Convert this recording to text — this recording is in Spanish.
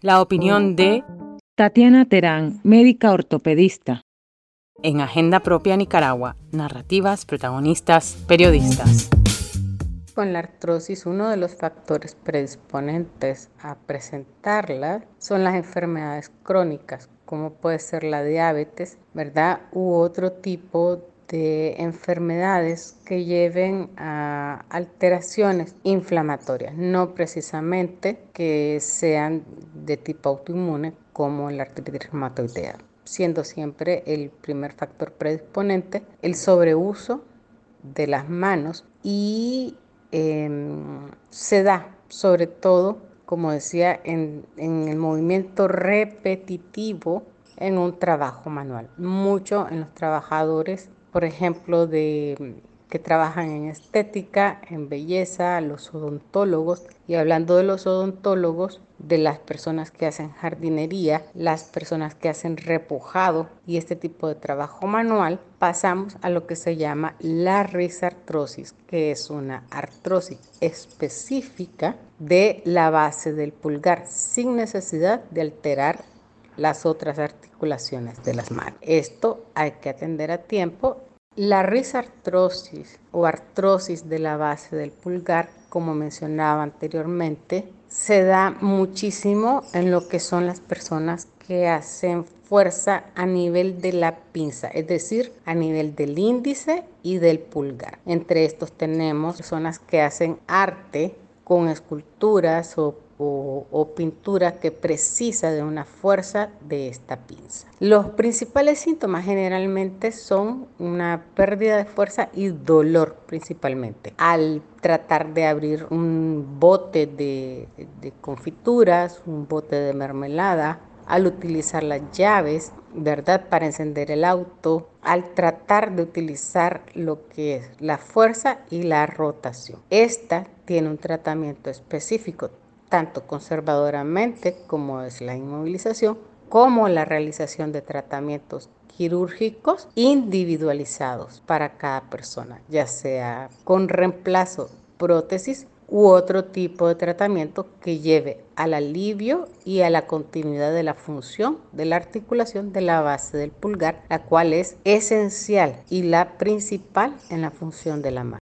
La opinión de Tatiana Terán, médica ortopedista. En Agenda Propia Nicaragua, narrativas, protagonistas, periodistas. Con la artrosis, uno de los factores predisponentes a presentarla son las enfermedades crónicas, como puede ser la diabetes, ¿verdad? U otro tipo de enfermedades que lleven a alteraciones inflamatorias, no precisamente que sean de tipo autoinmune como la artritis reumatoidea, siendo siempre el primer factor predisponente el sobreuso de las manos y em, se da sobre todo, como decía, en, en el movimiento repetitivo en un trabajo manual, mucho en los trabajadores por ejemplo, de que trabajan en estética, en belleza, los odontólogos. Y hablando de los odontólogos, de las personas que hacen jardinería, las personas que hacen repujado y este tipo de trabajo manual, pasamos a lo que se llama la risartrosis, que es una artrosis específica de la base del pulgar, sin necesidad de alterar las otras articulaciones de las manos. Esto hay que atender a tiempo. La risartrosis o artrosis de la base del pulgar, como mencionaba anteriormente, se da muchísimo en lo que son las personas que hacen fuerza a nivel de la pinza, es decir, a nivel del índice y del pulgar. Entre estos tenemos personas que hacen arte con esculturas o pintura que precisa de una fuerza de esta pinza. Los principales síntomas generalmente son una pérdida de fuerza y dolor principalmente. Al tratar de abrir un bote de, de confituras, un bote de mermelada, al utilizar las llaves, ¿verdad? Para encender el auto, al tratar de utilizar lo que es la fuerza y la rotación. Esta tiene un tratamiento específico tanto conservadoramente como es la inmovilización, como la realización de tratamientos quirúrgicos individualizados para cada persona, ya sea con reemplazo prótesis u otro tipo de tratamiento que lleve al alivio y a la continuidad de la función de la articulación de la base del pulgar, la cual es esencial y la principal en la función de la mano.